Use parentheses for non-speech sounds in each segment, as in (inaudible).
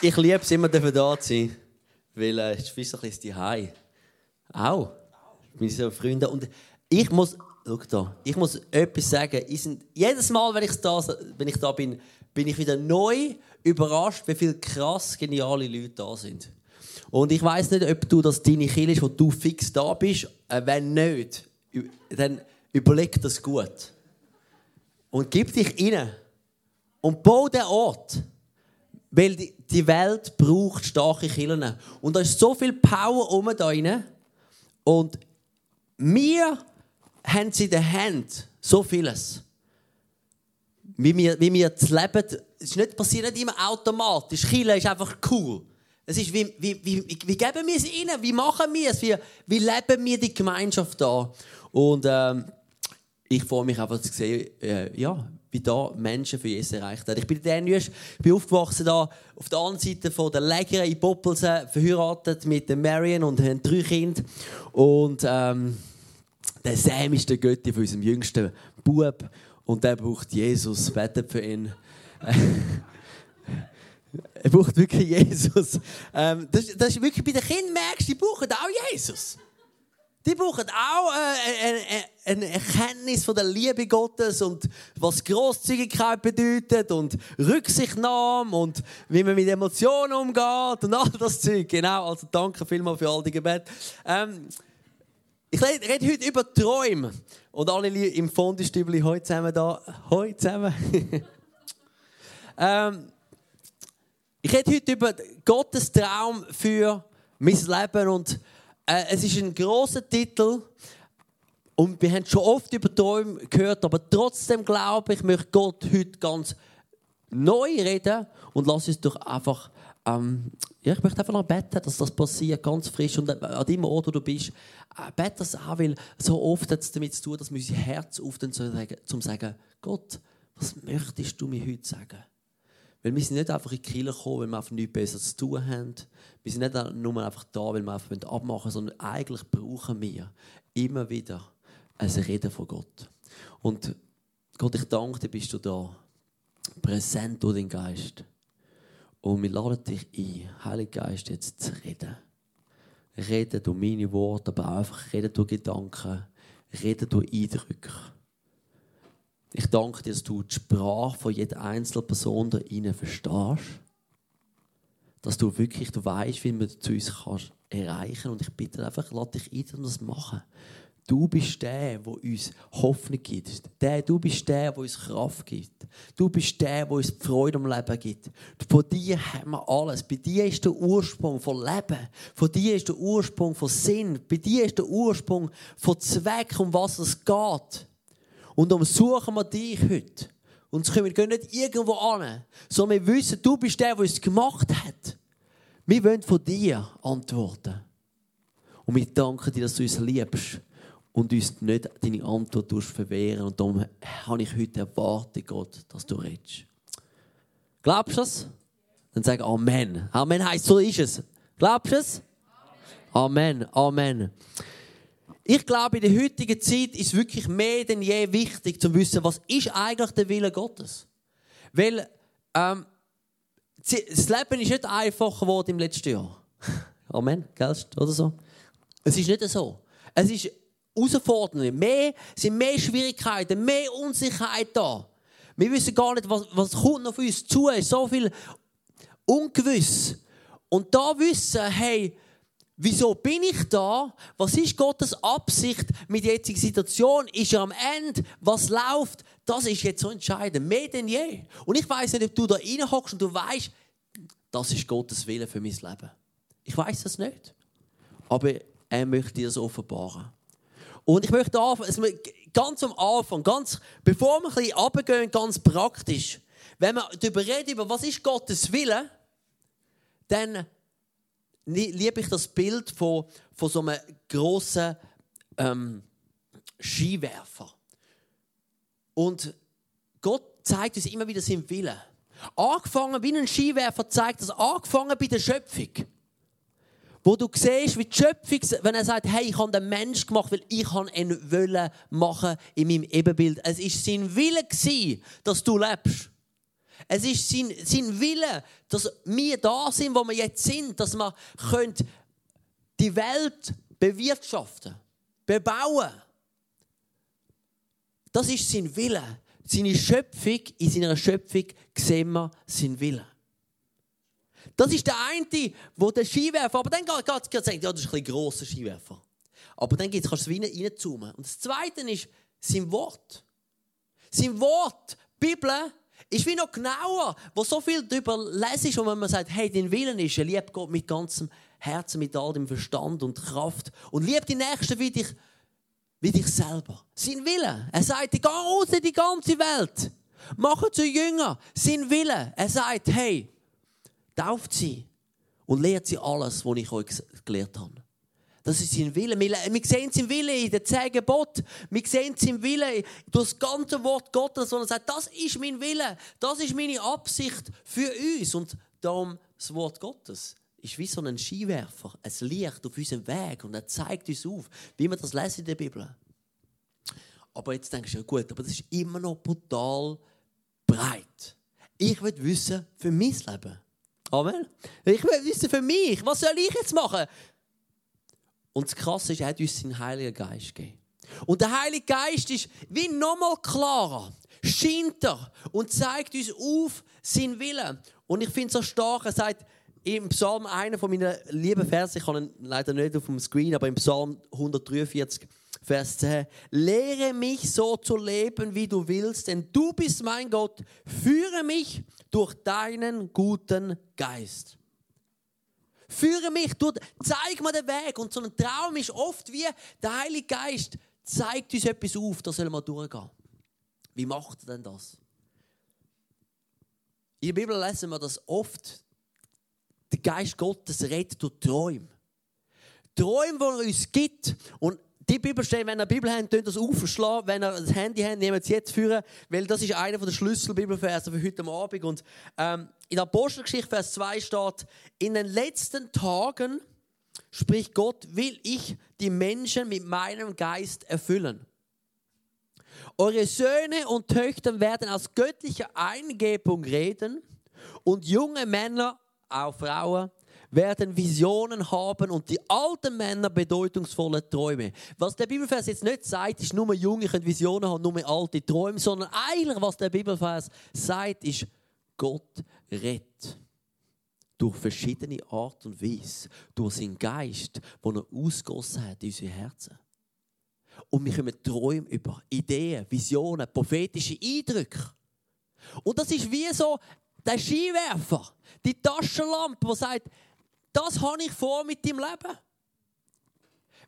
ich liebe es immer, da zu sein. Weil äh, es ist ein bisschen Hai. Auch. Meine so Freunde. Und ich muss, schau da, ich muss etwas sagen. Ich sind, jedes Mal, wenn ich, da, wenn ich da bin, bin ich wieder neu überrascht, wie viele krass geniale Leute da sind. Und ich weiß nicht, ob du das deine Kiel ist, wo du fix da bist. Äh, wenn nicht, dann überleg das gut. Und gib dich rein. Und bau den Ort. Weil die Welt braucht starke Killen. Und da ist so viel Power um da. Und wir haben sie in der Hand so vieles. Wie wir, wie wir das Leben, es ist nicht, passiert nicht immer automatisch. Kille ist einfach cool. Es ist, wie, wie, wie, wie geben wir es ihnen? Wie machen wir es? Wie, wie leben wir die Gemeinschaft da? Und ähm, ich freue mich einfach zu sehen, äh, ja, wie da Menschen für Jesus erreicht haben. Ich bin der Nüsch, bin aufgewachsen da auf der anderen Seite von der Läger in Poppelsen, verheiratet mit der Marion und haben drei Kinder. Und ähm, der Sam ist der Götti von unserem jüngsten Bub und der braucht Jesus, betet für ihn. (laughs) er braucht wirklich Jesus. Ähm, das, das ist wirklich bei den Kindern merkst, die brauchen auch Jesus. Die brauchen auch äh, eine, äh, äh, eine Erkenntnis von der Liebe Gottes und was Großzügigkeit bedeutet und Rücksichtnahme und wie man mit Emotionen umgeht und all das Zeug. Genau, also danke vielmals für all die Gebete. Ähm, ich rede heute über Träume. Und alle im Fondestübli heute zusammen da. Heute zusammen. (laughs) ähm, ich rede heute über Gottes Traum für mein Leben und äh, es ist ein großer Titel und wir haben schon oft über Träume gehört, aber trotzdem glaube ich, möchte Gott heute ganz neu reden und lass uns doch einfach ähm, ja, ich möchte einfach noch beten, dass das passiert, ganz frisch. Und an dem Ort, wo du bist, äh, bete das auch, weil so oft hat es damit zu tun, dass wir unser Herz öffnen, zum zu sagen, Gott, was möchtest du mir heute sagen? Weil wir sind nicht einfach in die Kirche gekommen, weil wir einfach nichts besser zu tun haben. Wir sind nicht nur einfach da, weil wir einfach abmachen wollen, sondern eigentlich brauchen wir immer wieder ein Reden von Gott. Und Gott, ich danke dir, bist du da. Präsent durch den Geist. Und wir laden dich ein, Heiliger Geist, jetzt zu reden. Reden durch meine Worte, aber auch einfach reden durch Gedanken, reden durch Eindrücke. Ich danke dir, dass du die Sprache von jeder einzelnen Person da rein verstehst. Dass du wirklich du weißt, wie man zu uns kannst erreichen Und ich bitte einfach, lass dich ein, um das machen. Du bist der, der uns Hoffnung gibt. Der, du bist der, der uns Kraft gibt. Du bist der, der uns Freude am Leben gibt. Von dir haben wir alles. Bei dir ist der Ursprung von Leben. Von dir ist der Ursprung von Sinn. Bei dir ist der Ursprung von Zweck, um was es geht. Und darum suchen wir dich heute. Und wir gehen nicht irgendwo an, sondern wir wissen, du bist der, der uns gemacht hat. Wir wollen von dir antworten. Und wir danken dir, dass du uns liebst und uns nicht deine Antwort verwehren. Und darum habe ich heute erwartet, Gott, dass du redest. Glaubst du das? Dann sag Amen. Amen heißt, so ist es. Glaubst du es? Amen. Amen. Ich glaube, in der heutigen Zeit ist es wirklich mehr denn je wichtig zu wissen, was ist eigentlich der Wille Gottes. Weil ähm, das Leben ist nicht einfacher geworden im letzten Jahr. (laughs) Amen, gell? Oder so? Es ist nicht so. Es ist herausfordernd. Mehr, sind mehr Schwierigkeiten, mehr Unsicherheit da. Wir wissen gar nicht, was, was kommt auf uns zu. Es ist so viel ungewiss. Und da wissen, hey, Wieso bin ich da? Was ist Gottes Absicht mit der jetzigen Situation? Ist er am Ende? Was läuft? Das ist jetzt so entscheidend. Mehr denn je. Und ich weiß nicht, ob du da reinhockst und du weißt, das ist Gottes Wille für mein Leben. Ich weiß das nicht. Aber er möchte dir das offenbaren. Und ich möchte ganz am Anfang, ganz, bevor wir ein bisschen runtergehen, ganz praktisch, wenn wir darüber reden, über was ist Gottes Wille, dann liebe ich das Bild von, von so einem grossen ähm, Skiwerfer. Und Gott zeigt uns immer wieder seinen Willen. Angefangen wie ein Skiwerfer zeigt das, angefangen bei der Schöpfung. Wo du siehst, wie die Schöpfung, wenn er sagt, hey, ich habe den Mensch gemacht, weil ich ihn wollen machen in meinem Ebenbild. Es war sein Wille, dass du lebst. Es ist sein, sein Wille, dass wir da sind, wo wir jetzt sind, dass wir können die Welt bewirtschaften, bebauen. Das ist sein Wille. Seine Schöpfung, in seiner Schöpfung sehen wir sein Wille. Das ist der eine, wo der Skiwerfer, aber dann geht es ja, das ist ein grosser Skiwerfer. Aber dann kannst du es wieder reinzoomen. Und das Zweite ist sein Wort. Sein Wort, die Bibel, ist wie noch genauer, wo so viel darüber lesen ist, und wenn man sagt, hey, dein Willen ist, liebt Gott mit ganzem Herzen, mit all dem Verstand und Kraft und liebt die Nächsten wie dich, wie dich selber. Sein Wille. Er sagt, raus in die ganze Welt. Mach zu Jünger. Sein Wille. Er sagt, hey, tauft sie und lehrt sie alles, was ich euch gelehrt habe. Das ist sein Wille. Wir, sehen sein Wille in den zehn Geboten. Wir sehen sein Wille durch das ganze Wort Gottes, er sagt, das ist mein Wille, das ist meine Absicht für uns. Und darum das Wort Gottes ist wie so ein Skiwerfer, ein Licht auf unserem Weg und er zeigt uns auf, wie wir das lesen in der Bibel. Aber jetzt denkst du, ja gut, aber das ist immer noch brutal breit. Ich will wissen für mein Leben. Amen. Ich will wissen für mich, was soll ich jetzt machen? Und das Krasse ist, er hat uns seinen Heiligen Geist gegeben. Und der Heilige Geist ist wie nochmal klarer, scheint er und zeigt uns auf seinen Willen. Und ich finde es so stark, er sagt im Psalm, einer von meinen lieben Versen, ich habe ihn leider nicht auf dem Screen, aber im Psalm 143, Vers 10, lehre mich so zu leben, wie du willst, denn du bist mein Gott, führe mich durch deinen guten Geist. Führe mich, durch, zeig mir den Weg. Und so ein Traum ist oft wie der Heilige Geist zeigt uns etwas auf, da sollen wir durchgehen. Wie macht er denn das? In der Bibel lesen wir, dass oft der Geist Gottes redet durch Träume. Träume, die er uns gibt. Und die Bibelstellen, wenn ihr Bibel habt, könnt das aufschlagen. Wenn ihr das Handy habt, nehmt es jetzt führen, weil das ist einer der Schlüsselbibelverse für heute Abend. Und ähm, in der Apostelgeschichte, Vers 2 steht, in den letzten Tagen, spricht Gott, will ich die Menschen mit meinem Geist erfüllen. Eure Söhne und Töchter werden aus göttlicher Eingebung reden und junge Männer, auch Frauen, werden Visionen haben und die alten Männer bedeutungsvolle Träume. Was der Bibelvers jetzt nicht sagt, ist nur Junge können Visionen haben, nur alte Träume, sondern eigentlich, was der Bibelvers sagt, ist, Gott rettet. Durch verschiedene Art und Weise. Durch seinen Geist, den er ausgossen hat in unsere Herzen. Und wir kommen Träume über, Ideen, Visionen, prophetische Eindrücke. Und das ist wie so der Skiwerfer, die Taschenlampe, die sagt, das habe ich vor mit deinem Leben.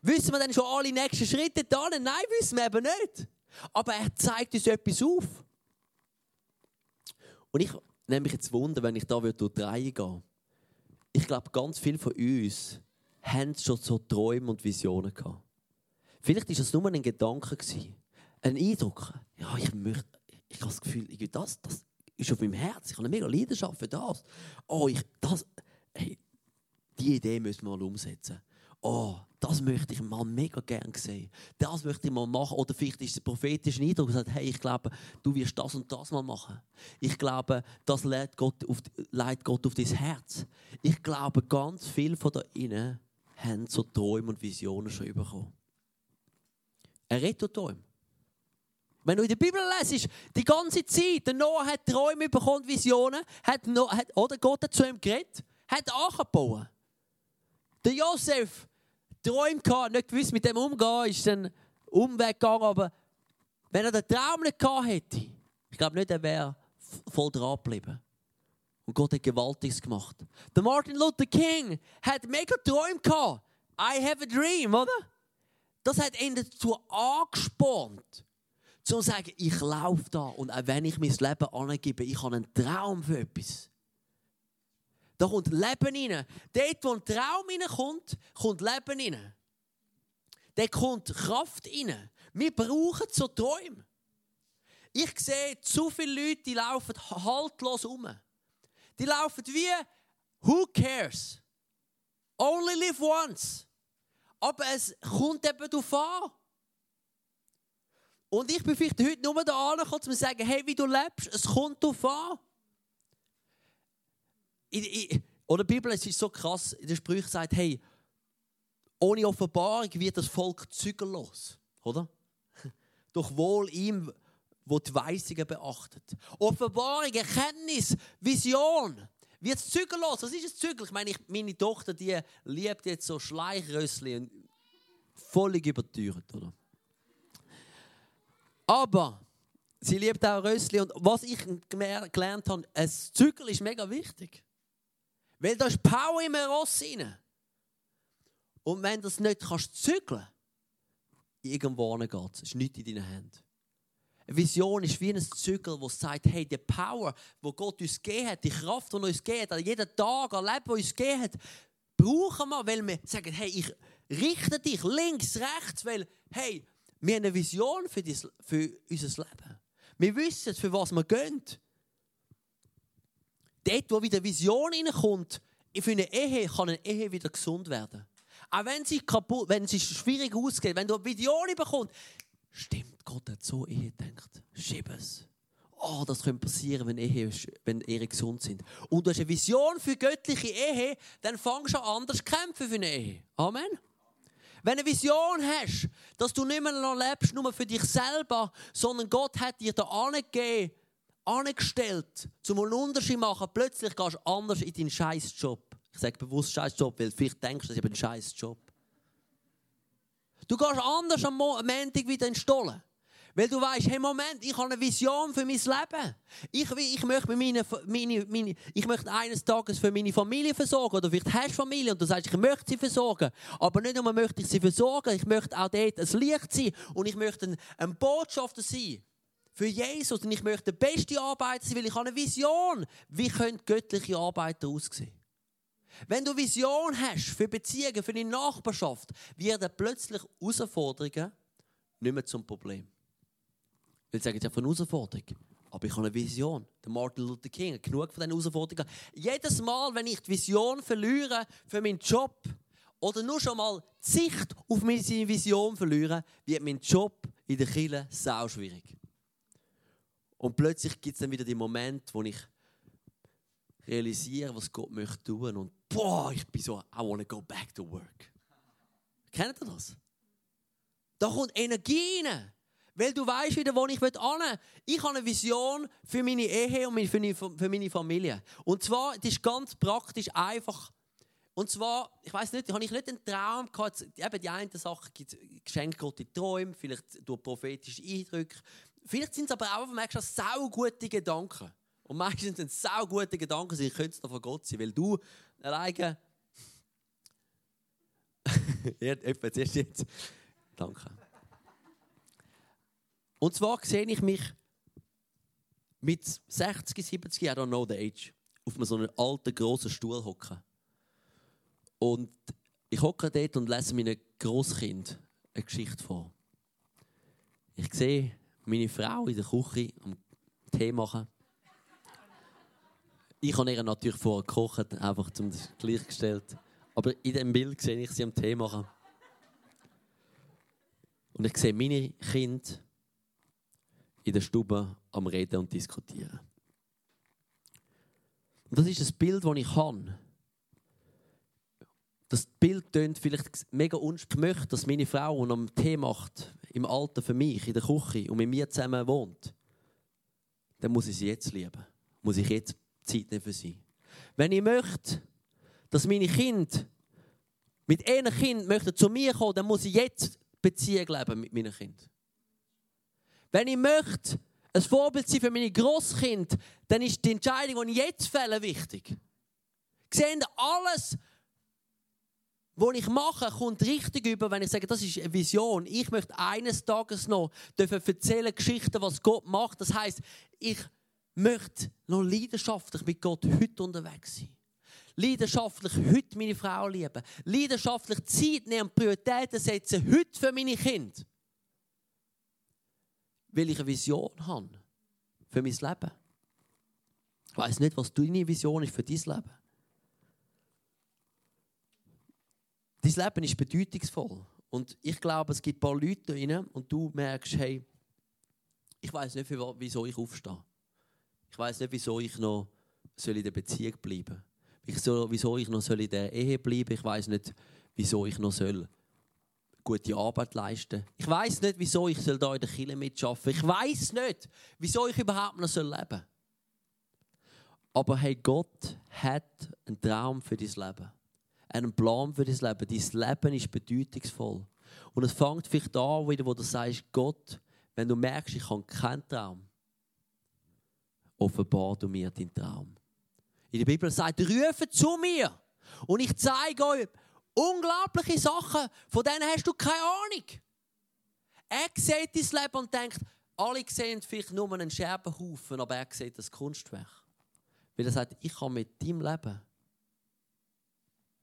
Wissen wir dann schon alle nächsten Schritte da? Nein, wissen wir eben nicht. Aber er zeigt uns etwas auf. Und ich nehme mich jetzt Wunder, wenn ich da durch die Reihe gehe. Ich glaube, ganz viele von uns haben schon so Träume und Visionen gehabt. Vielleicht war das nur ein Gedanke, ein Eindruck. Ja, ich möchte, ich habe das Gefühl, das, das ist auf meinem Herz. Ich habe eine mega Leidenschaft für das. Oh, ich, das, hey, die Idee müssen wir mal umsetzen. Oh, das möchte ich mal mega gern sehen. Das möchte ich mal machen. Oder vielleicht ist es ein prophetischer Eindruck und sagt, hey, ich glaube, du wirst das und das mal machen. Ich glaube, das leitet Gott auf, leitet Gott auf dein Herz. Ich glaube, ganz viele von da innen haben so Träume und Visionen schon bekommen. Er redet Träume. Wenn du in der Bibel lesest, die ganze Zeit, der Noah hat Träume bekommen, Visionen, hat, hat, oder Gott hat zu ihm geredet, hat angebaut. Der Josef träumt gehabt, nicht gewusst mit dem umgehen, ist dann Umweg gegangen, aber wenn er den Traum nicht gehabt hätte, ich glaube nicht, er wäre voll dran geblieben. Und Gott hat Gewaltiges gemacht. Der Martin Luther King hat mega Träume gehabt. I have a dream, oder? Das hat ihn dazu angespornt, zu sagen, ich laufe da und auch wenn ich mein Leben angebe, ich habe einen Traum für etwas. Da kommt Leben rein. Dort, wo ein Traum reinkommt, kommt Leben rein. Da kommt Kraft rein. Wir brauchen so Träume. Ich sehe zu viele Leute, die laufen haltlos um. Die laufen wie, who cares? Only live once. Aber es kommt eben darauf an. Und ich bin vielleicht heute nur da angekommen, um zu sagen, hey, wie du lebst, es kommt darauf an. Ich, ich, oder die Bibel es ist so krass, der Sprüch sagt, hey, ohne Offenbarung wird das Volk zügellos, oder? (laughs) Doch wohl ihm, wo die Weisungen beachtet. Offenbarung, Erkenntnis, Vision wird zügellos. Was ist es zügel? Ich meine, ich, meine Tochter, die liebt jetzt so Schleichrössli und völlig überteuert, oder? Aber sie liebt auch Rössli und was ich gelernt habe, ein Zügel ist mega wichtig. Weil da ist Power im Ross rein. Und wenn du das nicht kannst zügeln, irgendwo geht es. ist nicht in deinen Händen. Eine Vision ist wie ein Zügel, das sagt, hey, die Power, die Gott uns gegeben hat, die Kraft, die er uns gegeben hat, jeden Tag erlebt, die uns gegeben hat, brauchen wir, weil wir sagen, hey, ich richte dich links, rechts, weil, hey, wir haben eine Vision für, dies, für unser Leben. Wir wissen, für was wir gehen. Dort, wo wieder Vision reinkommt, für eine Ehe kann eine Ehe wieder gesund werden. Auch wenn sie kaputt, wenn sie schwierig ausgeht, wenn du eine Vision bekommst, stimmt, Gott hat so Ehe gedacht. Schieb es. Oh, das könnte passieren, wenn Ehe, wenn Ehe gesund sind. Und du hast eine Vision für göttliche Ehe, dann fangst du an, anders kämpfen für eine Ehe. Amen. Wenn du eine Vision hast, dass du nicht mehr lebst, nur für dich selber, sondern Gott hat dir da angegeben, angestellt, zum einen Unterschied machen, plötzlich gehst du anders in deinen Scheißjob. Ich sage bewusst Scheißjob, weil vielleicht denkst du, das ist ein Scheißjob. Du gehst anders am Montag wieder in den Stollen. Weil du weißt, hey Moment, ich habe eine Vision für mein Leben. Ich, ich, möchte, meine, meine, meine, ich möchte eines Tages für meine Familie versorgen. Oder vielleicht hast du Familie und du sagst, ich möchte sie versorgen. Aber nicht nur möchte ich sie versorgen, ich möchte auch dort ein Licht sein. Und ich möchte ein, ein Botschafter sein für Jesus. Und ich möchte der beste Arbeiter sein, weil ich habe eine Vision. Wie können göttliche Arbeiter aussehen? Wenn du Vision hast für Beziehungen, für deine Nachbarschaft, werden plötzlich Herausforderungen nicht mehr zum Problem. Weil sagen, ja von Herausforderung. Aber ich habe eine Vision. Der Martin Luther King hat genug von diesen Herausforderungen. Jedes Mal, wenn ich die Vision verliere für meinen Job oder nur schon mal die Sicht auf meine Vision verliere, wird mein Job in der Kirche sau schwierig. Und plötzlich gibt es dann wieder die Momente, wo ich realisiere, was Gott möchte tun und boah, ich bin so, I want to go back to work. Kennt ihr das? Da kommt Energie rein. Weil du weißt wieder, wo ich hin Ich habe eine Vision für meine Ehe und für meine Familie. Und zwar, das ist ganz praktisch einfach. Und zwar, ich weiß nicht, habe ich nicht einen Traum gehabt. Eben die eine Sache gibt Gott in Träumen, vielleicht durch prophetische Eindrücke. Vielleicht sind es aber auch, merkst du, sau gute Gedanken. Und meistens sind es sau gute Gedanken, ich könnte es von Gott sein, weil du alleine. (laughs) Jemand zuerst jetzt. Danke. Und zwar sehe ich mich mit 60, 70, I don't know the age, auf so einem alten, grossen Stuhl hocken. Und ich hocke dort und lese meinem Großkind eine Geschichte vor. Ich sehe meine Frau in der Küche am Tee machen. Ich habe ihr natürlich vorher gekocht, einfach zum gleichgestellt. Aber in dem Bild sehe ich sie am Tee machen. Und ich sehe meine Kinder in der Stube am Reden und Diskutieren. Und das ist das Bild, das ich habe. Das Bild tönt vielleicht mega unspannend. Ich möchte, dass meine Frau, die am Tee macht, im Alter für mich, in der Küche und mit mir zusammen wohnt, dann muss ich sie jetzt lieben. Muss ich jetzt Zeit nehmen für sie. Wenn ich möchte, dass meine Kinder mit einem Kind möchten zu mir kommen, dann muss ich jetzt Beziehung leben mit meinen Kindern. Wenn ich möchte, ein Vorbild sein für meine Großkind, dann ist die Entscheidung, die ich jetzt fälle, wichtig. Sehen alles, was ich mache, kommt richtig über, wenn ich sage, das ist eine Vision. Ich möchte eines Tages noch dürfen erzählen Geschichten, was Gott macht. Das heißt, ich möchte noch leidenschaftlich mit Gott heute unterwegs sein. Leidenschaftlich heute meine Frau lieben. Leidenschaftlich Zeit nehmen, Prioritäten setzen, heute für meine Kinder weil ich eine Vision habe für mein Leben. Ich weiß nicht, was deine Vision ist für dein Leben. Dein Leben ist bedeutungsvoll. Und ich glaube, es gibt ein paar Leute da und du merkst, hey, ich weiß nicht, wieso ich aufstehe. Ich weiß nicht, wieso ich noch in der Beziehung bleiben soll. soll, wieso ich noch soll in der Ehe bleiben. Ich weiß nicht, wieso ich noch soll gute Arbeit leisten. Ich weiß nicht, wieso ich soll da in der Kirche mitschaffen. Ich weiß nicht, wieso ich überhaupt noch soll leben. Aber hey, Gott hat einen Traum für dein Leben, einen Plan für dein Leben. Dein Leben ist bedeutungsvoll. Und es fängt vielleicht an, wieder, wo du sagst, Gott, wenn du merkst, ich habe keinen Traum, offenbar du mir deinen Traum. In der Bibel sagt, rufe zu mir und ich zeige euch unglaubliche Sachen, von denen hast du keine Ahnung. Er sieht dein Leben und denkt, alle sehen vielleicht nur einen Scherbenhaufen, aber er sieht das Kunstwerk. Weil er sagt, ich kann mit deinem Leben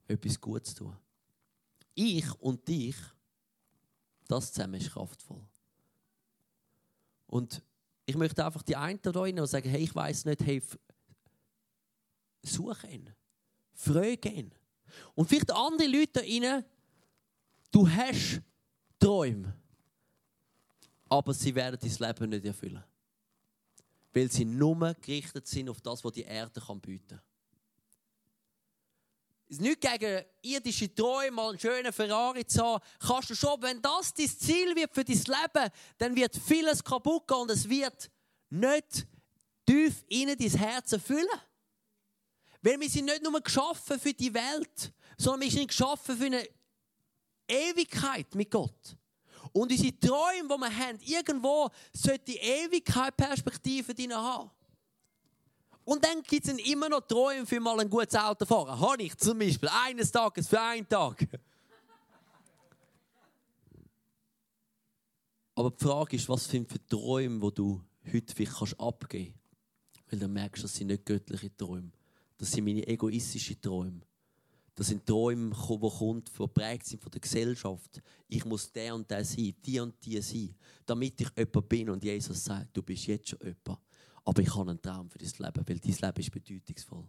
etwas Gutes tun. Ich und dich, das zusammen ist kraftvoll. Und ich möchte einfach die einen da rein und sagen, hey, ich weiß nicht, hey, such ihn, frage ihn. Und vielleicht andere Leute da rein, du hast Träume, aber sie werden dein Leben nicht erfüllen. Weil sie nur gerichtet sind auf das, was die Erde bieten kann. Nicht gegen irdische Träume, mal einen schönen Ferrari zu haben. Kannst du schon, wenn das dein Ziel wird für dein Leben, dann wird vieles kaputt gehen und es wird nicht tief in dein Herz erfüllen. Weil wir sind nicht nur geschaffen für die Welt, sondern wir sind geschaffen für eine Ewigkeit mit Gott. Und unsere Träume, die wir haben, irgendwo sollte die Ewigkeit Perspektive drin haben. Und dann gibt es immer noch Träume für mal ein gutes Auto fahren. Habe ich zum Beispiel eines Tages für einen Tag. Aber die Frage ist, was sind für Träume, die du heute vielleicht abgeben kannst. Weil dann merkst du, das sind nicht göttliche Träume. Das sind meine egoistischen Träume. Das sind Träume, die kommen, die geprägt sind von der Gesellschaft. Ich muss der und der sein, die und die sein, damit ich jemand bin. Und Jesus sagt, du bist jetzt schon jemand. Aber ich habe einen Traum für dein Leben, weil dein Leben ist bedeutungsvoll.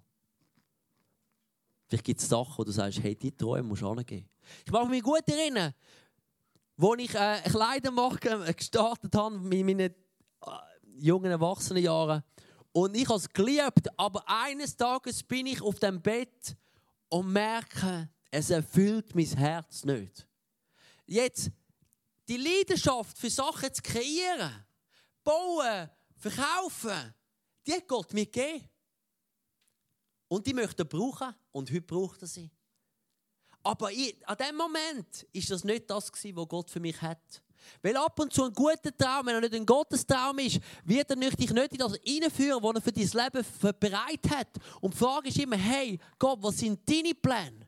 Vielleicht gibt es Sachen, wo du sagst, hey, die Träume musst du angehen. Ich mache mich gut erinnern, als ich äh, Kleidermarke gestartet habe, mit meinen äh, jungen Erwachsenenjahren. Und ich habe es geliebt, aber eines Tages bin ich auf dem Bett und merke, es erfüllt mein Herz nicht. Jetzt, die Leidenschaft für Sachen zu kreieren, bauen, verkaufen, die hat Gott mir gegeben. Und die möchte er brauchen und heute braucht er sie. Aber ich, an dem Moment ist das nicht das, was Gott für mich hat. Weil ab und zu ein guter Traum, wenn er nicht ein Gottestraum ist, wird er dich nicht in das hineinführen, was er für dein Leben bereit hat. Und die Frage ist immer, hey, Gott, was sind deine Pläne?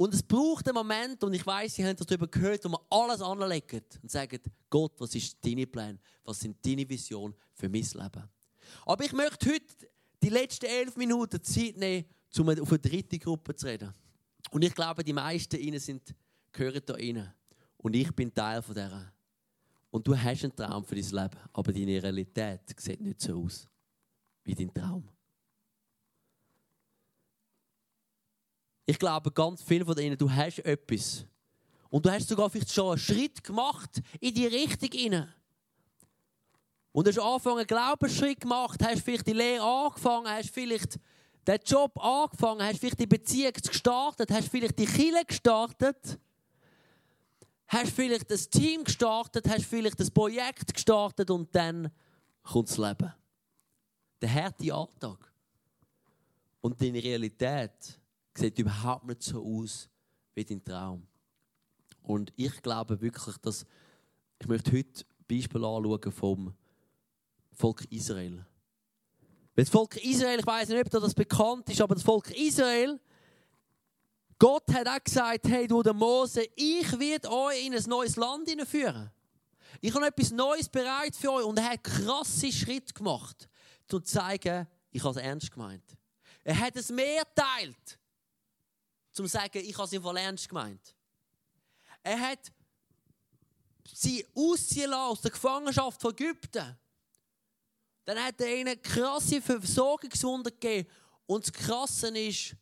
Und es braucht einen Moment, und ich weiß, Sie haben darüber gehört, wo man alles anlegt und sagt, Gott, was ist deine Pläne? Was sind deine Visionen für mein Leben? Aber ich möchte heute die letzten elf Minuten Zeit nehmen, um auf eine dritte Gruppe zu reden. Und ich glaube, die meisten Ihnen sind, gehören da rein. Und ich bin Teil von dieser. Und du hast einen Traum für dein Leben, aber deine Realität sieht nicht so aus wie dein Traum. Ich glaube, ganz viele von ihnen, du hast etwas. Und du hast sogar vielleicht schon einen Schritt gemacht in die Richtung hinein. Und hast angefangen, einen Glaubensschritt gemacht, hast vielleicht die Lehre angefangen, hast vielleicht den Job angefangen, hast vielleicht die Beziehung gestartet, hast vielleicht die Kille gestartet hast vielleicht das Team gestartet, hast vielleicht das Projekt gestartet und dann kommt das Leben. Der harte Alltag. Und deine Realität sieht überhaupt nicht so aus wie dein Traum. Und ich glaube wirklich, dass ich möchte heute Beispiel anschauen vom Volk Israel. Das Volk Israel, ich weiß nicht, ob das bekannt ist, aber das Volk Israel Gott hat auch gesagt, hey du der Mose, ich werde euch in ein neues Land führen. Ich habe etwas Neues bereit für euch und er hat krasse Schritte gemacht, um zu zeigen, ich habe es ernst gemeint. Er hat es mehr teilt, zu sagen, ich habe es im Fall ernst gemeint. Er hat sie ausziehen lassen aus der Gefangenschaft von Ägypten. Dann hat er ihnen krasse Versorgungswunder gegeben. Und das Krasse ist,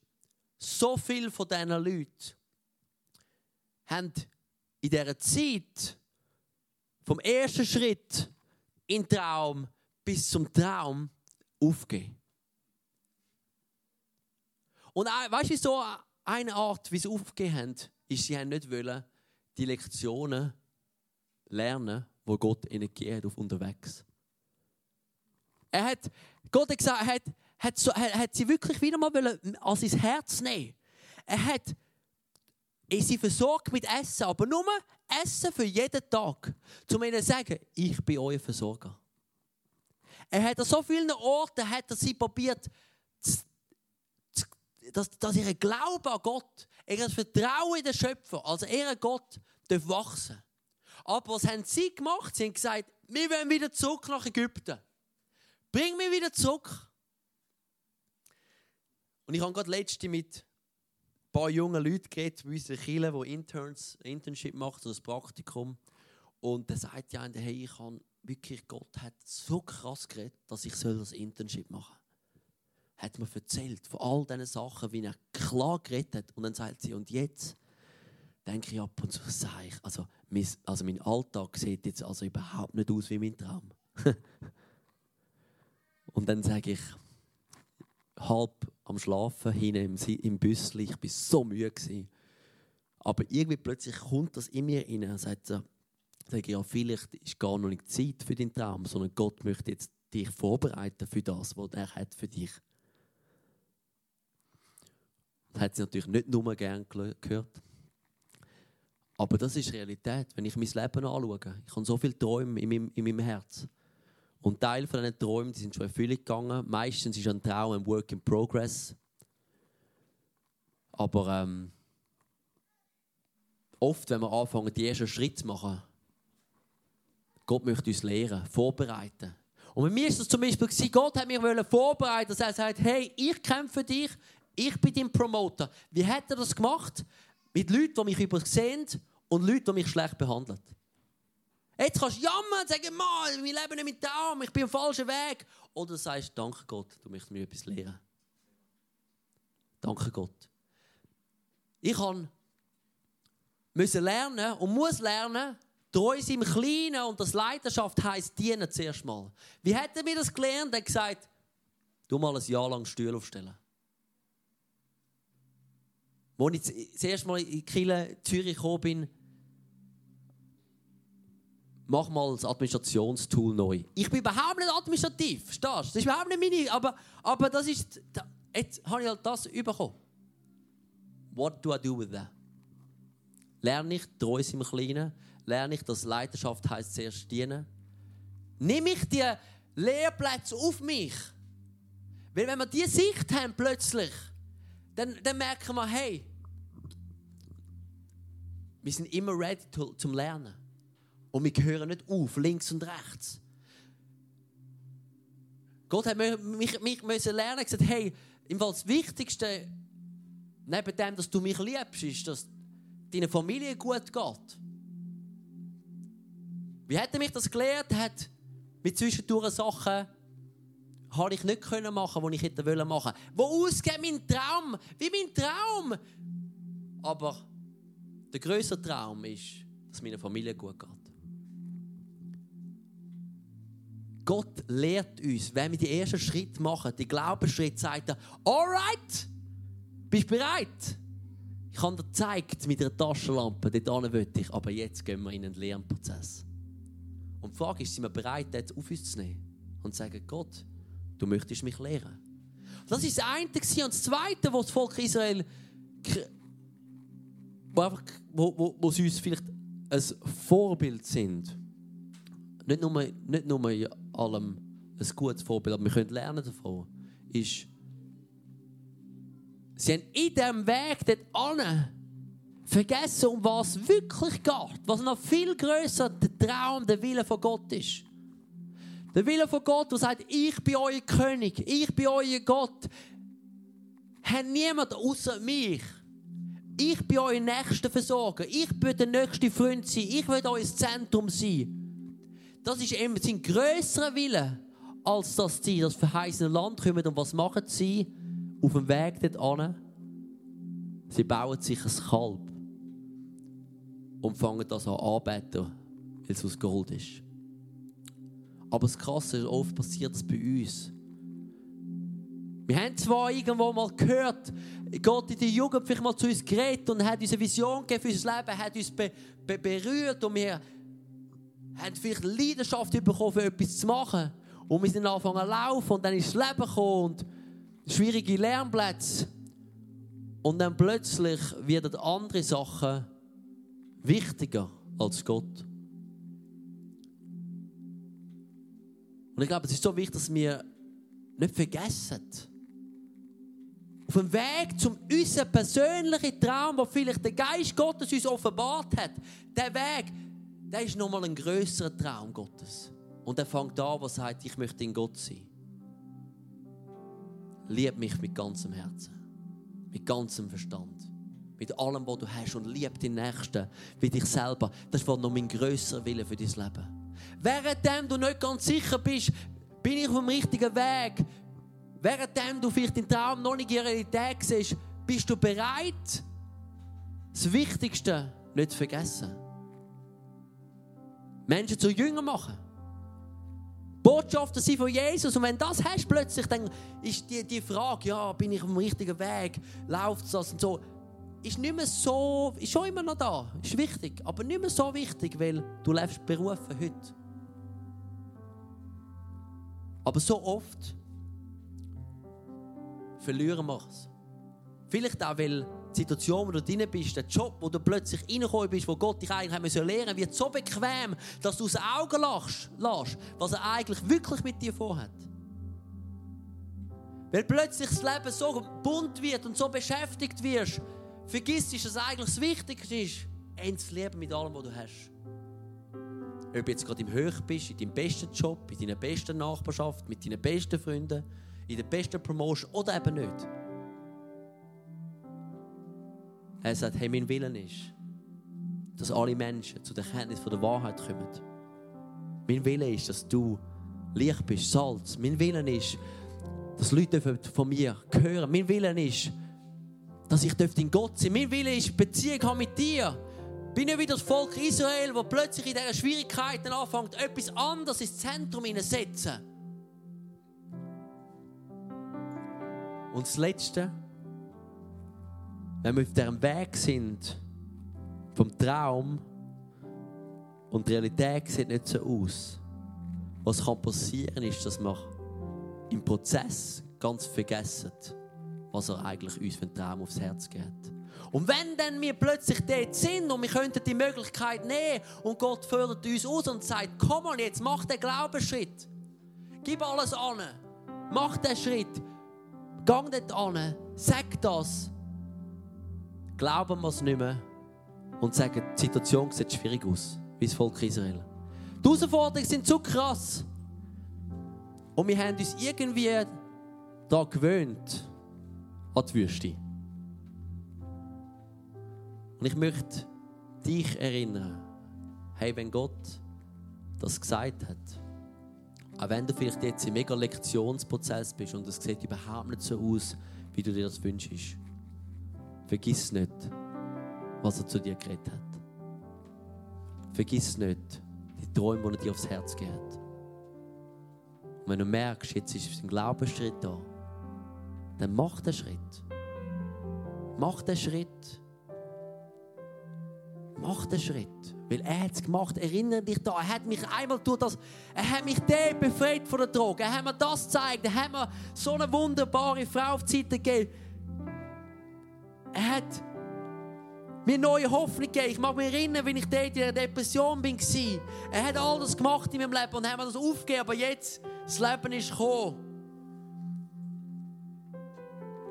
so viele von diesen Leuten haben in dieser Zeit vom ersten Schritt in den Traum bis zum Traum aufgegeben. Und weißt du, so eine Art, wie sie aufgegeben haben, ist, sie haben nicht wollen, die Lektionen lernen, wo Gott ihnen gegeben hat, auf unterwegs. Er hat, Gott hat gesagt, er hat, hat, so, er hat sie wirklich wieder mal an sein Herz nehmen. Er hat sie versorgt mit Essen, aber nur Essen für jeden Tag. Um ihnen zu sagen, ich bin euer Versorger. Er hat an so vielen Orten hat er sie probiert, dass, dass ihr Glaube an Gott, ihr Vertrauen in den Schöpfer, also ihr Gott, darf wachsen. Aber was haben sie gemacht? Sie haben gesagt, wir wollen wieder zurück nach Ägypten. Bring mich wieder zurück. Und ich habe gerade letzte mit ein paar jungen Leuten geredet, bei uns in Chile, die Interns, Internship machen, so ein Praktikum. Und der sagt ja, hey, ich habe wirklich, Gott hat so krass geredet, dass ich das Internship machen soll. Hat mir erzählt von all diesen Sachen, wie er klar geredet hat. Und dann sagt sie, und jetzt denke ich ab und zu, sage ich, also, also mein Alltag sieht jetzt also überhaupt nicht aus wie mein Traum. (laughs) und dann sage ich, halb am Schlafen hinten im, im Büssli, ich war so müde. Gewesen. Aber irgendwie plötzlich kommt das in mir rein und sagt sage ich, ja, vielleicht ist gar noch nicht Zeit für deinen Traum, sondern Gott möchte jetzt dich vorbereiten für das, was er hat für dich. Das hat sie natürlich nicht nur gern gehört. Aber das ist Realität, wenn ich mein Leben anschaue. Ich habe so viele Träume in meinem, in meinem Herz. Und Teil von diesen Träumen die sind schon in Erfüllung gegangen. Meistens ist ein Traum ein Work in Progress. Aber ähm, oft, wenn wir anfangen, die ersten Schritte zu machen, Gott möchte uns lehren, vorbereiten. Und bei mir ist es zum Beispiel, Gott hat mich vorbereiten dass er sagt, hey, ich kämpfe für dich, ich bin dein Promoter. Wie hat er das gemacht? Mit Leuten, die mich übersehen und Leuten, die mich schlecht behandeln. Jetzt kannst du jammern und sagen, Mann, wir leben nicht mit Traum, ich bin am falschen Weg. Oder du sagst, danke Gott, du möchtest mir etwas lehren. Danke Gott. Ich musste lernen und muss lernen, treu sein im Kleinen und das Leidenschaft heisst dienen zuerst mal. Wie hätten wir das gelernt? Er hat gesagt, du mal ein Jahr lang Stuhl aufstellen. Als ich das erste Mal in Kiel, Zürich gekommen bin, mach mal das Administrationstool neu. Ich bin überhaupt nicht administrativ, verstehst du? Das ist überhaupt nicht meine, aber, aber das ist, jetzt habe ich halt das bekommen. What do I do with that? Lerne ich treu im Kleinen, lerne ich, dass Leidenschaft heisst zuerst dienen. Nehme ich die Lehrplätze auf mich? Weil wenn wir diese Sicht haben plötzlich, dann, dann merken wir, hey, wir sind immer ready to, zum Lernen. Und wir hören nicht auf, links und rechts. Gott hat mich, mich müssen lernen gesagt, hey, im Fall das Wichtigste, neben dem, dass du mich liebst, ist, dass deine Familie gut geht. Wie hat er mich das gelernt? Hat mit zwischendurch Sachen habe ich nicht können machen, die ich hätte wollen. Wo ausgeht mein Traum? Wie mein Traum? Aber der größere Traum ist, dass meine Familie gut geht. Gott lehrt uns, wenn wir die ersten Schritte machen, die Glaubensschritt, sagt er, alright, bist du bereit? Ich habe dir gezeigt mit einer Taschenlampe, dort will ich, aber jetzt gehen wir in einen Lernprozess. Und die Frage ist, sind wir bereit, das auf uns zu nehmen und zu sagen, Gott, du möchtest mich lehren. Das ist das eine. Und das Zweite, was das Volk Israel, wo, wo, wo, sie uns vielleicht ein Vorbild sind, nicht nur, nicht nur in allem ein gutes Vorbild, aber wir können lernen davon, ist, sie haben in diesem Weg dort an vergessen, um was wirklich geht, was noch viel größer der Traum, der Wille von Gott ist. Der Wille von Gott, der sagt, ich bin euer König, ich bin euer Gott, hat niemand außer mich. Ich bin euer nächster Versorger, ich bin der nächste Freund sein, ich will euer Zentrum sein. Das ist eben sein grösserer Wille, als dass sie das verheißene Land kommen. Und was machen sie auf dem Weg dorthin? Sie bauen sich ein Kalb und fangen das an anbeten, weil es aus Gold ist. Aber das Krasse ist, oft passiert das bei uns. Wir haben zwar irgendwo mal gehört, Gott in der Jugend vielleicht mal zu uns geredet und hat uns eine Vision gegeben für unser Leben, hat uns be be berührt und wir haben vielleicht Leidenschaft bekommen, für etwas zu machen. Und wir sind angefangen zu laufen und dann ist das Leben gekommen und schwierige Lernplätze. Und dann plötzlich werden andere Sachen wichtiger als Gott. Und ich glaube, es ist so wichtig, dass wir nicht vergessen, auf dem Weg zum unseren persönlichen Traum, wo vielleicht der Geist Gottes uns offenbart hat, der Weg, der ist nochmal ein größerer Traum Gottes. Und er fängt an, was sagt, ich möchte in Gott sein. Lieb mich mit ganzem Herzen, mit ganzem Verstand, mit allem, was du hast und lieb den Nächsten wie dich selber. Das ist noch mein größerer Wille für dein Leben. Währenddem du nicht ganz sicher bist, bin ich auf dem richtigen Weg. Währenddem du vielleicht den Traum noch nicht in Realität siehst, bist du bereit, das Wichtigste nicht zu vergessen. Menschen zu Jünger machen. Botschafter sind von Jesus. Und wenn das hast plötzlich, dann ist die, die Frage, ja, bin ich auf dem richtigen Weg? Läuft das und so? Ist nicht mehr so, ist schon immer noch da, ist wichtig, aber nicht mehr so wichtig, weil du lebst berufen heute. Aber so oft verlieren es. Vielleicht auch, weil die Situation, wo du drin bist, der Job, wo du plötzlich reingekommen bist, wo Gott dich eigentlich haben lernen wird so bequem, dass du aus den Augen lässt, was er eigentlich wirklich mit dir vorhat. Weil plötzlich das Leben so bunt wird und so beschäftigt wirst, vergisst dass eigentlich das Wichtigste ist, ihn zu lieben mit allem, was du hast. Ob du jetzt gerade im Höch bist, in deinem besten Job, in deiner besten Nachbarschaft, mit deinen besten Freunden, in der besten Promotion oder eben nicht. Er sagt, hey, mein Willen ist, dass alle Menschen zu der Kenntnis von der Wahrheit kommen. Mein Wille ist, dass du Licht bist, Salz. Mein Willen ist, dass Leute von mir hören. Mein Willen ist, dass ich in Gott sein Mein Wille ist, Beziehung haben mit dir bin nicht wie das Volk Israel, das plötzlich in diesen Schwierigkeiten anfängt, etwas anderes ins Zentrum zu Und das Letzte, wenn wir auf diesem Weg sind, vom Traum und die Realität sieht nicht so aus. Was kann passieren ist, dass wir im Prozess ganz vergessen, was er eigentlich uns für einen Traum aufs Herz geht. Und wenn dann wir plötzlich dort sind und wir könnten die Möglichkeit nehmen und Gott fördert uns aus und sagt, komm mal jetzt, mach den Glaubensschritt. Gib alles an. Mach den Schritt. Gang dort an. Sag das. Glauben wir es nicht mehr und sagen, die Situation sieht schwierig aus, wie das Volk Israel. Die Herausforderungen sind zu krass. Und wir haben uns irgendwie daran gewöhnt, an die Wüste. Und ich möchte dich erinnern, hey, wenn Gott das gesagt hat, auch wenn du vielleicht jetzt im mega Lektionsprozess bist und es sieht überhaupt nicht so aus, wie du dir das wünschst, vergiss nicht, was er zu dir geredet hat. Vergiss nicht die Träume, die er dir aufs Herz geht. Und wenn du merkst, jetzt ist ein Glaubensschritt da, dann mach den Schritt. Mach den Schritt Mach den Schritt. Weil er hat es gemacht. Erinnere dich da. Er hat mich einmal durch das, er hat mich dort befreit von der Droge. Er hat mir das gezeigt. Er hat mir so eine wunderbare Frau auf die Seite gegeben. Er hat mir neue Hoffnung gegeben. Ich mag mich erinnern, wenn ich dort in der Depression war. Er hat alles gemacht in meinem Leben und hat mir das aufgegeben. Aber jetzt, das Leben ist gekommen.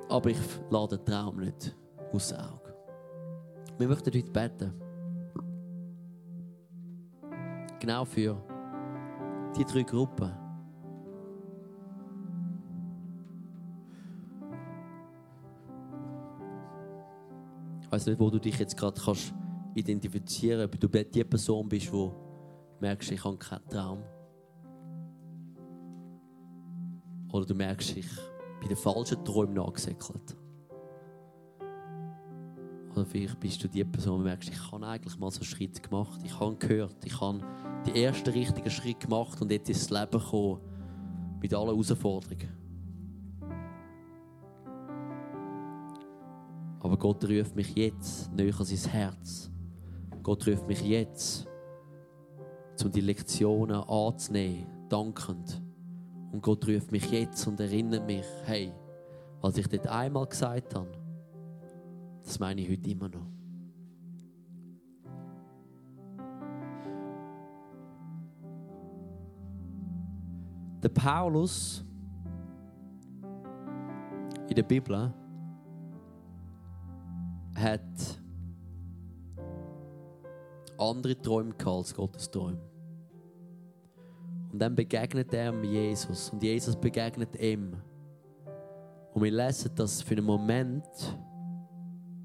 Aber ich lade den Traum nicht aus den Augen. Wir möchten heute beten. Genau für die drei Gruppen. Ich weiß nicht, wo du dich jetzt gerade kannst identifizieren, ob du die Person bist, die merkst, ich habe keinen Traum. Oder du merkst, ich bin den falschen Träumen nachgesäckelt. Oder vielleicht bist du die Person, die merkst, ich habe eigentlich mal so einen Schritt gemacht. Ich habe gehört, ich habe den ersten richtigen Schritt gemacht und jetzt ins Leben gekommen mit allen Herausforderungen. Aber Gott ruft mich jetzt näher an sein Herz. Gott ruft mich jetzt, um die Lektionen anzunehmen, dankend. Und Gott ruft mich jetzt und erinnert mich, hey, was ich dort einmal gesagt habe, das meine ich heute immer noch. Der Paulus in der Bibel hat andere Träume als Gottes Träume. Und dann begegnet er Jesus und Jesus begegnet ihm. Und wir lesen, dass für einen Moment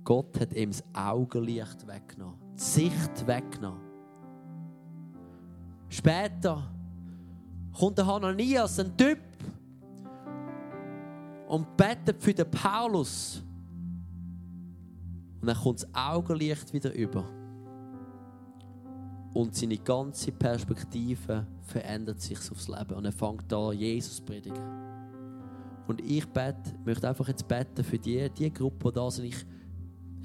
Gott hat ihm das Augenlicht weggenommen, die Sicht weggenommen. Später kommt der Hananias, ein Typ, und betet für den Paulus. Und dann kommt das Augenlicht wieder über. Und seine ganze Perspektive verändert sich aufs Leben. Und er fängt an, Jesus zu predigen. Und ich bete, möchte einfach jetzt beten für die, die Gruppe, die da sind. Ich,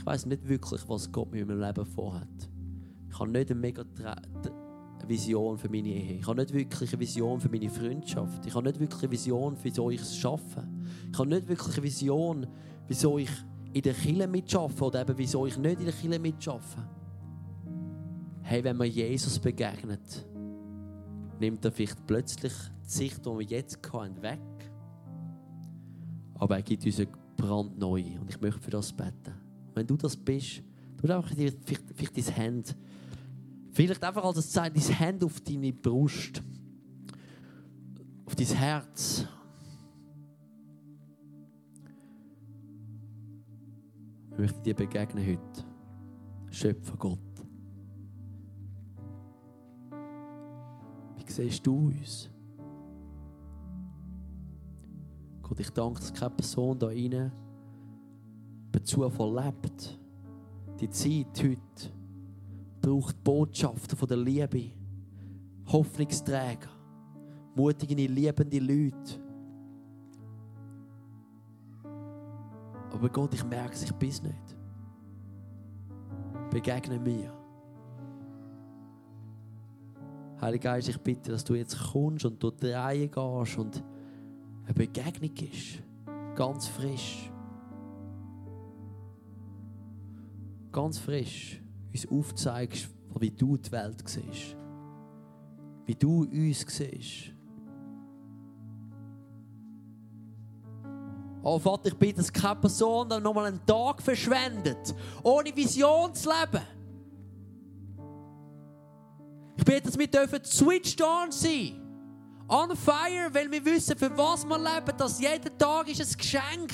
weiß nicht wirklich, was Gott mit meinem Leben vorhat. Ich habe nicht eine mega Vision für meine Ehe. Ich habe nicht wirklich eine Vision für meine Freundschaft. Ich habe nicht wirklich eine Vision, wieso ich es schaffe. Ich habe nicht wirklich eine Vision, wieso ich in der Kirche mitschaffe oder eben wieso ich nicht in der Kirche mitschaffe. Hey, wenn man Jesus begegnet, nimmt er vielleicht plötzlich die Sicht, die wir jetzt hatten, weg. Aber er gibt uns eine brandneu. Und ich möchte für das beten. Wenn du das bist, tu einfach vielleicht, vielleicht dein Hand Vielleicht einfach als Zeichen, dein Hand auf deine Brust, auf dein Herz. Ich möchte dir begegnen heute. Schöpfer Gott. Wie siehst du uns? Gott, ich danke, dass keine Person da rein bei Zufall lebt. Die Zeit heute braucht Botschaften von der Liebe, Hoffnungsträger, mutige, liebende Leute. Aber Gott, ich merke es, ich bin es nicht. Begegne mir. Heiliger Geist, ich bitte, dass du jetzt kommst und durch die Reihe gehst und eine Begegnung ist. Ganz frisch. Ganz frisch uns aufzeigst, wie du die Welt siehst. Wie du uns siehst. Oh Vater, ich bitte, dass keine Person dann nochmal einen Tag verschwendet, ohne Vision zu leben. Ich bitte, dass wir dürfen switched on sein. On fire, weil wir wissen, für was wir leben, dass jeder Tag ist ein Geschenk.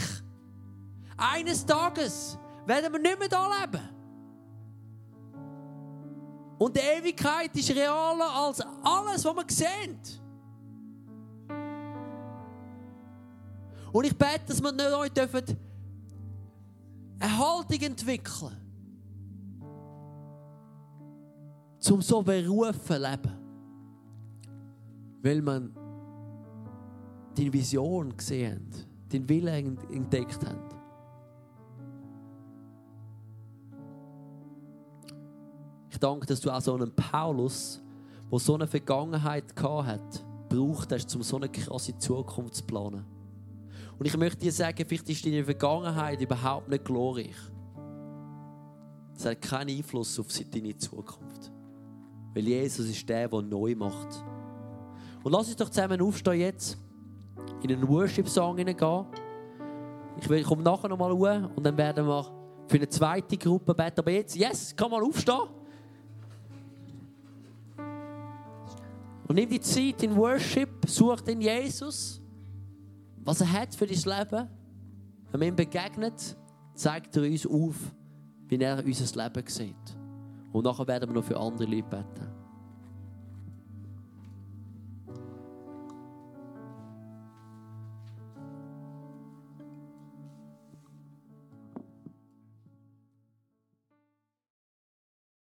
Eines Tages werden wir nicht mehr da leben. Und die Ewigkeit ist realer als alles, was wir sehen. Und ich bete, dass wir nicht neu dürfen eine Haltung entwickeln zum so berufen leben. Weil man deine Vision gesehen deinen Willen entdeckt hat. Danke, dass du auch so einen Paulus, der so eine Vergangenheit gehabt hat, braucht hast, um so eine krasse Zukunft zu planen. Und ich möchte dir sagen, vielleicht ist deine Vergangenheit überhaupt nicht glorreich. Es hat keinen Einfluss auf deine Zukunft. Weil Jesus ist der, der neu macht. Und lass uns doch zusammen aufstehen jetzt, in einen Worship-Song hineingehen. Ich komme nachher nochmal ruhen und dann werden wir für eine zweite Gruppe beten. Aber jetzt, yes, komm mal aufstehen. Und nimm die Zeit in Worship, such den Jesus, was er hat für dein Leben. Wenn wir ihm begegnet, zeigt er uns auf, wie er unser Leben sieht. Und nachher werden wir noch für andere Leute beten.